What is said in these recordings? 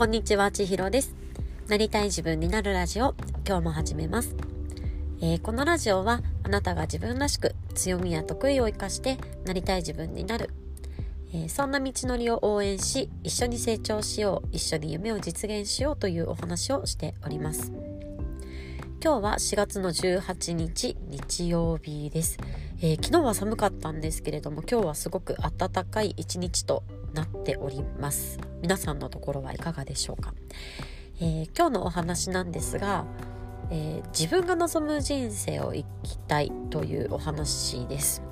こんにちは、ちひろです。なりたい自分になるラジオ、今日も始めます。えー、このラジオは、あなたが自分らしく強みや得意を生かしてなりたい自分になる、えー、そんな道のりを応援し、一緒に成長しよう、一緒に夢を実現しようというお話をしております。今日は4月の18日日曜日です、えー、昨日は寒かったんですけれども今日はすごく暖かい一日となっております。皆さんのところはいかがでしょうか、えー、今日のお話なんですが、えー、自分が望む人生を生きたいというお話です、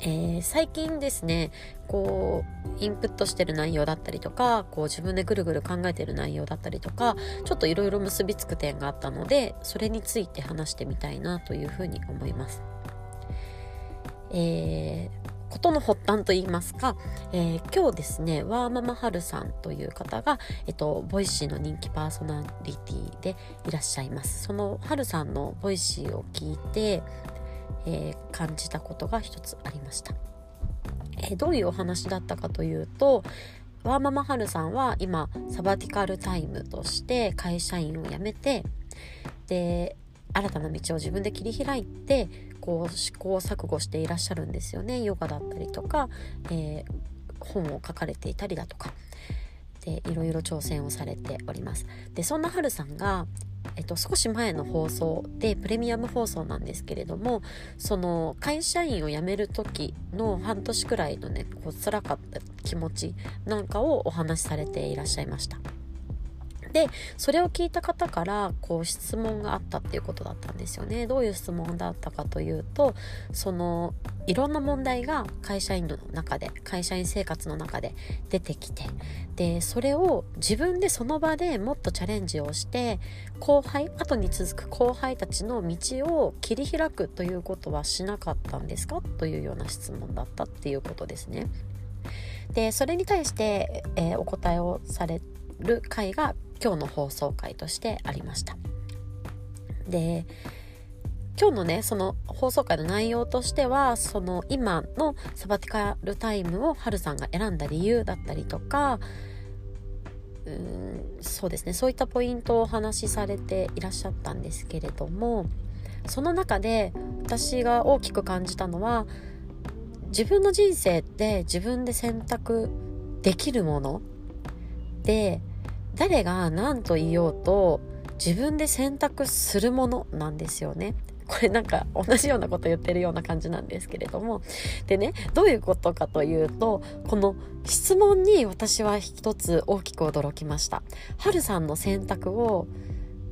えー、最近ですねこうインプットしてる内容だったりとかこう自分でぐるぐる考えてる内容だったりとかちょっといろいろ結びつく点があったのでそれについて話してみたいなというふうに思います。えー、ことの発端といいますか、えー、今日ですねワーママハルさんという方が、えっと、 Voicyの人気パーソナリティでいらっしゃいます。そのハルさんの Voicyを聞いて、えー、感じたことが一つありました、えー、どういうお話だったかというとワーママハルさんは今サバティカルタイムとして会社員を辞めてで新たな道を自分で切り開いてこう試行錯誤していらっしゃるんですよね。ヨガだったりとか、えー、本を書かれていたりだとか。でいろいろ挑戦をされております。でそんなはるさんがえっと、少し前の放送でプレミアム放送なんですけれどもその会社員を辞める時の半年くらいのねこう辛かった気持ちなんかをお話しされていらっしゃいました。でそれを聞いた方からこう質問があったっていうことだったんですよねどういう質問だったかというとそのいろんな問題が会社員の中で会社員生活の中で出てきてでそれを自分でその場でもっとチャレンジをして後輩後に続く後輩たちの道を切り開くということはしなかったんですか？というような質問だったっていうことですね。でそれに対して、えー、お答えをされる回が今日の放送回としてありました。で今日のねその放送回の内容としてはその今のサバティカルタイムをハルさんが選んだ理由だったりとかうーんそうですねそういったポイントをお話しされていらっしゃったんですけれどもその中で私が大きく感じたのは自分の人生って自分で選択できるもので誰が何と言おうと自分で選択するものなんですよね。これなんか同じようなこと言ってるような感じなんですけれども。でね、どういうことかというと、この質問に私は一つ大きく驚きました。はるさんの選択を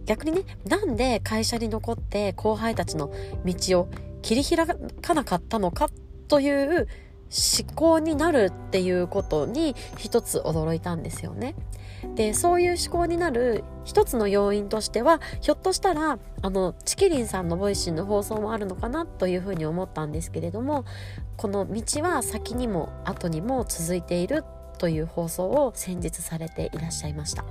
逆にね、なんで会社に残って後輩たちの道を切り開かなかったのかという思考になるっていうことに一つ驚いたんですよね。でそういう思考になる一つの要因としてはひょっとしたらあのちきりんさんの Voicy の放送もあるのかなというふうに思ったんですけれどもこの道は先にも後にも続いているという放送を先日されていらっしゃいました。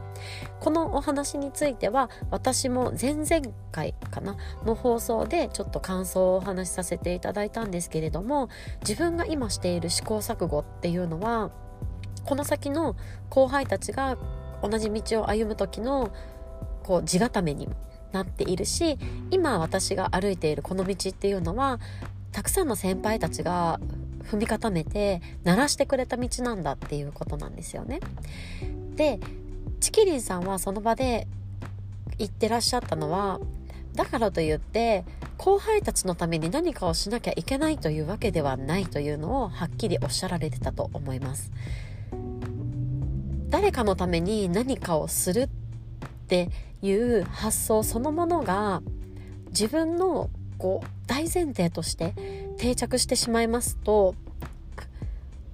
このお話については私も前々回かなの放送でちょっと感想をお話しさせていただいたんですけれども自分が今している試行錯誤っていうのはこの先の後輩たちが同じ道を歩む時のこう地固めにもなっているし今私が歩いているこの道っていうのはたくさんの先輩たちが踏み固めて鳴らしてくれた道なんだっていうことなんですよね。でチキリンさんはその場で言ってらっしゃったのはだからといって後輩たちのために何かをしなきゃいけないというわけではないというのをはっきりおっしゃられてたと思います。誰かのために何かをするっていう発想そのものが自分のこう大前提として定着してしまいますと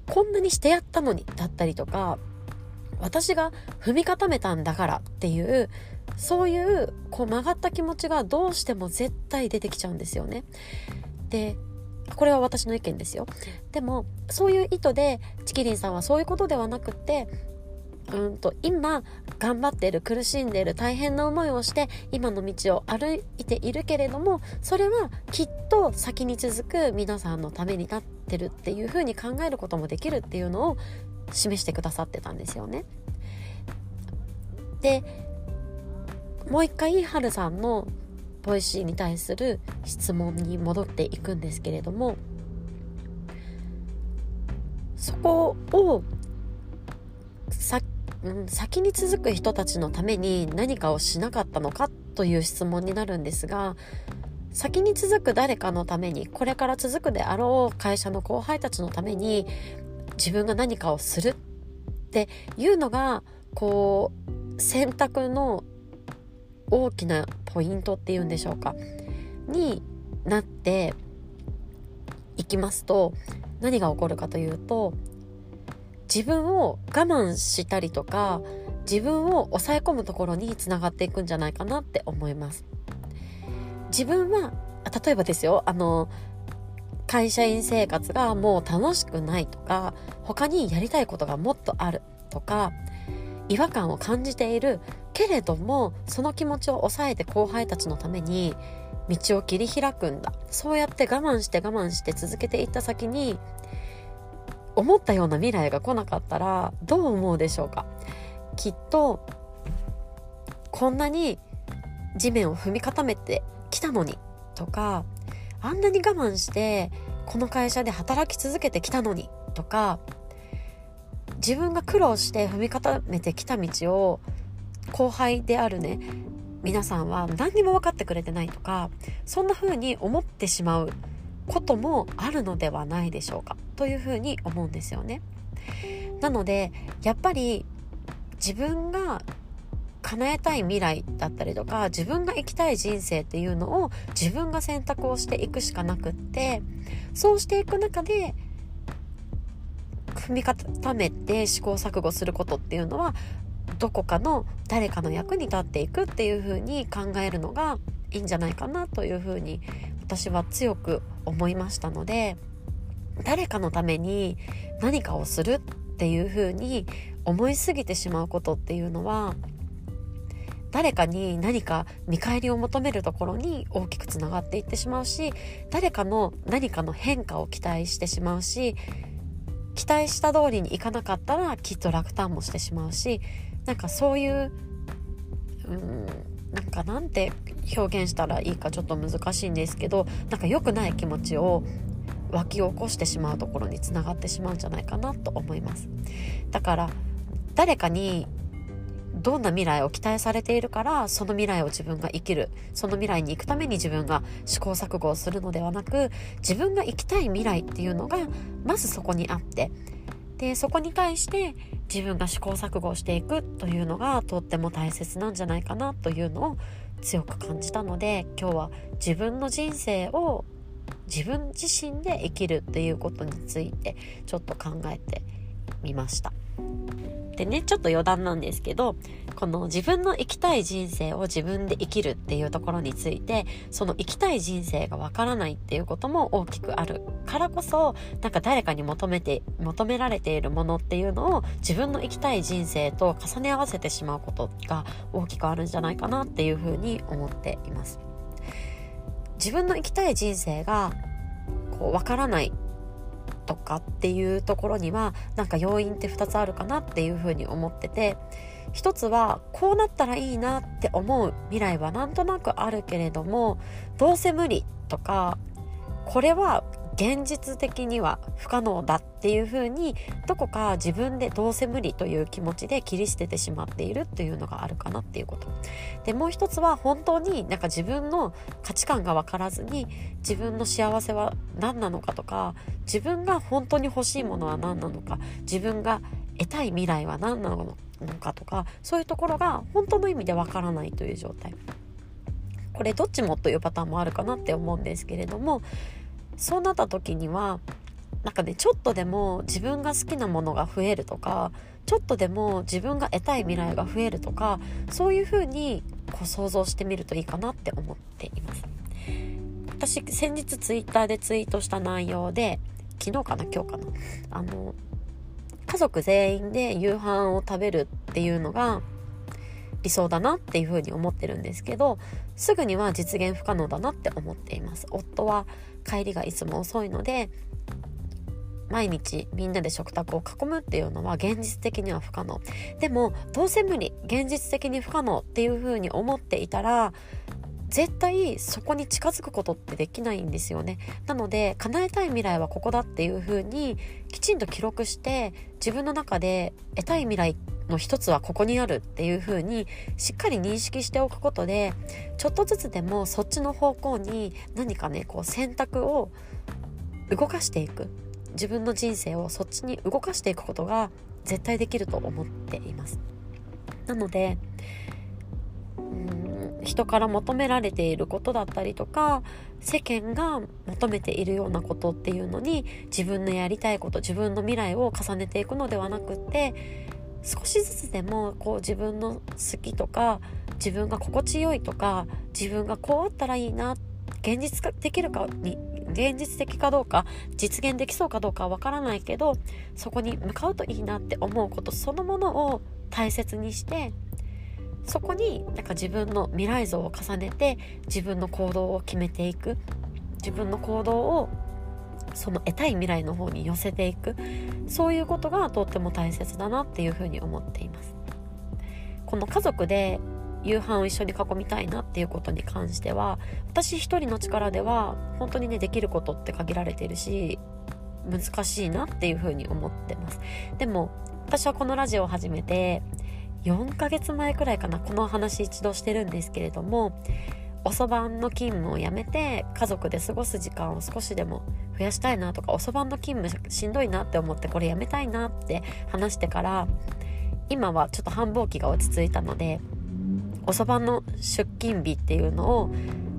こんなにしてやったのにだったりとか私が踏み固めたんだからっていうそういうこう曲がった気持ちがどうしても絶対出てきちゃうんですよね。でこれは私の意見ですよ。でもそういう意図でチキリンさんはそういうことではなくってうんと今頑張ってる苦しんでる大変な思いをして今の道を歩いているけれどもそれはきっと先に続く皆さんのためになってるっていうふうに考えることもできるっていうのを示してくださってたんですよね。でもう一回はるさんの Voicy に対する質問に戻っていくんですけれどもそこを、うん、先に続く人たちのために何かをしなかったのかという質問になるんですが先に続く誰かのためにこれから続くであろう会社の後輩たちのために自分が何かをするっていうのがこう選択の大きなポイントっていうんでしょうかになっていきますと何が起こるかというと自分を我慢したりとか自分を抑え込むところにつながっていくんじゃないかなって思います。自分は例えばですよあの会社員生活がもう楽しくないとか他にやりたいことがもっとあるとか違和感を感じているけれどもその気持ちを抑えて後輩たちのために道を切り開くんだ。そうやって我慢して我慢して続けていった先に思ったような未来が来なかったらどう思うでしょうか？きっとこんなに地面を踏み固めてきたのにとかあんなに我慢してこの会社で働き続けてきたのにとか自分が苦労して踏み固めてきた道を後輩であるね皆さんは何にも分かってくれてないとかそんな風に思ってしまうこともあるのではないでしょうかという風に思うんですよね。なのでやっぱり自分が叶えたい未来だったりとか自分が生きたい人生っていうのを自分が選択をしていくしかなくってそうしていく中で踏み固めて試行錯誤することっていうのはどこかの誰かの役に立っていくっていう風に考えるのがいいんじゃないかなという風に私は強く思いましたので誰かのために何かをするっていう風に思いすぎてしまうことっていうのは誰かに何か見返りを求めるところに大きくつながっていってしまうし誰かの何かの変化を期待してしまうし期待した通りにいかなかったらきっと落胆もしてしまうしなんかそういううんなんかなんて表現したらいいかちょっと難しいんですけどなんか良くない気持ちを湧き起こしてしまうところにつながってしまうんじゃないかなと思います。だから誰かにどんな未来を期待されているからその未来を自分が生きる。その未来に行くために自分が試行錯誤をするのではなく自分が生きたい未来っていうのがまずそこにあってでそこに対して自分が試行錯誤していくというのがとっても大切なんじゃないかなというのを強く感じたので今日は自分の人生を自分自身で生きるということについてちょっと考えてみました。でねちょっと余談なんですけどこの自分の生きたい人生を自分で生きるっていうところについてその生きたい人生がわからないっていうことも大きくあるからこそなんか誰かに求めて求められているものっていうのを自分の生きたい人生と重ね合わせてしまうことが大きくあるんじゃないかなっていうふうに思っています。自分の生きたい人生がこうわからないとかっていうところにはなんか要因って2つあるかなっていうふうに思ってて一つはこうなったらいいなって思う未来はなんとなくあるけれどもどうせ無理とかこれは現実的には不可能だっていうふうにどこか自分でどうせ無理という気持ちで切り捨ててしまっているっていうのがあるかなっていうこと。でもう一つは本当になんか自分の価値観が分からずに自分の幸せは何なのかとか自分が本当に欲しいものは何なのか自分が得たい未来は何なのかとかそういうところが本当の意味で分からないという状態。これどっちもというパターンもあるかなって思うんですけれどもそうなった時にはなんかねちょっとでも自分が好きなものが増えるとかちょっとでも自分が得たい未来が増えるとかそういう風にこう想像してみるといいかなって思っています。私先日ツイッターでツイートした内容で昨日かな今日かな。あの家族全員で夕飯を食べるっていうのが理想だなっていうふうに思ってるんですけどすぐには実現不可能だなって思っています。夫は帰りがいつも遅いので毎日みんなで食卓を囲むっていうのは現実的には不可能。でもどうせ無理現実的に不可能っていうふうに思っていたら絶対そこに近づくことってできないんですよね。なので叶えたい未来はここだっていう風にきちんと記録して自分の中で得たい未来の一つはここにあるっていう風にしっかり認識しておくことでちょっとずつでもそっちの方向に何かねこう選択を動かしていく。自分の人生をそっちに動かしていくことが絶対できると思っています。なので人から求められていることだったりとか世間が求めているようなことっていうのに自分のやりたいこと自分の未来を重ねていくのではなくって少しずつでもこう自分の好きとか自分が心地よいとか自分がこうあったらいいな現実化できるかに現実的かどうか実現できそうかどうかはわからないけどそこに向かうといいなって思うことそのものを大切にしてそこになんか自分の未来像を重ねて自分の行動を決めていく。自分の行動をその得たい未来の方に寄せていく。そういうことがとっても大切だなっていうふうに思っています。この家族で夕飯を一緒に囲みたいなっていうことに関しては私一人の力では本当にねできることって限られてるし難しいなっていうふうに思ってます。でも私はこのラジオを始めて4ヶ月前くらいかなこの話一度してるんですけれども遅番の勤務をやめて家族で過ごす時間を少しでも増やしたいなとか遅番の勤務しんどいなって思ってこれやめたいなって話してから今はちょっと繁忙期が落ち着いたので遅番の出勤日っていうのを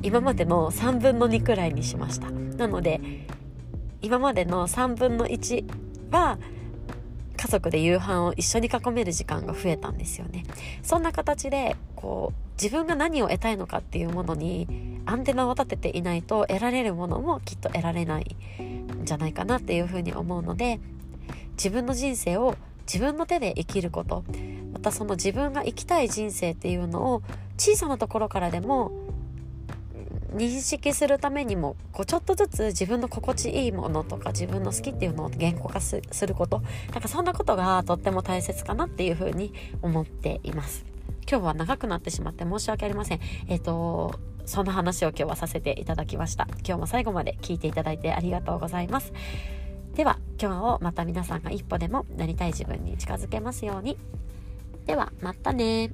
今までの3分の2くらいにしました。なので今までの3分の1は家族で夕飯を一緒に囲める時間が増えたんですよね。そんな形でこう自分が何を得たいのかっていうものにアンテナを立てていないと得られるものもきっと得られないんじゃないかなっていうふうに思うので自分の人生を自分の手で生きることまたその自分が生きたい人生っていうのを小さなところからでも認識するためにもこうちょっとずつ自分の心地いいものとか自分の好きっていうのを言語化することなんかそんなことがとっても大切かなっていうふうに思っています。今日は長くなってしまって申し訳ありません。えっ、ー、とそんな話を今日はさせていただきました。今日も最後まで聞いていただいてありがとうございます。では今日をまた皆さんが一歩でもなりたい自分に近づけますように。ではまたね。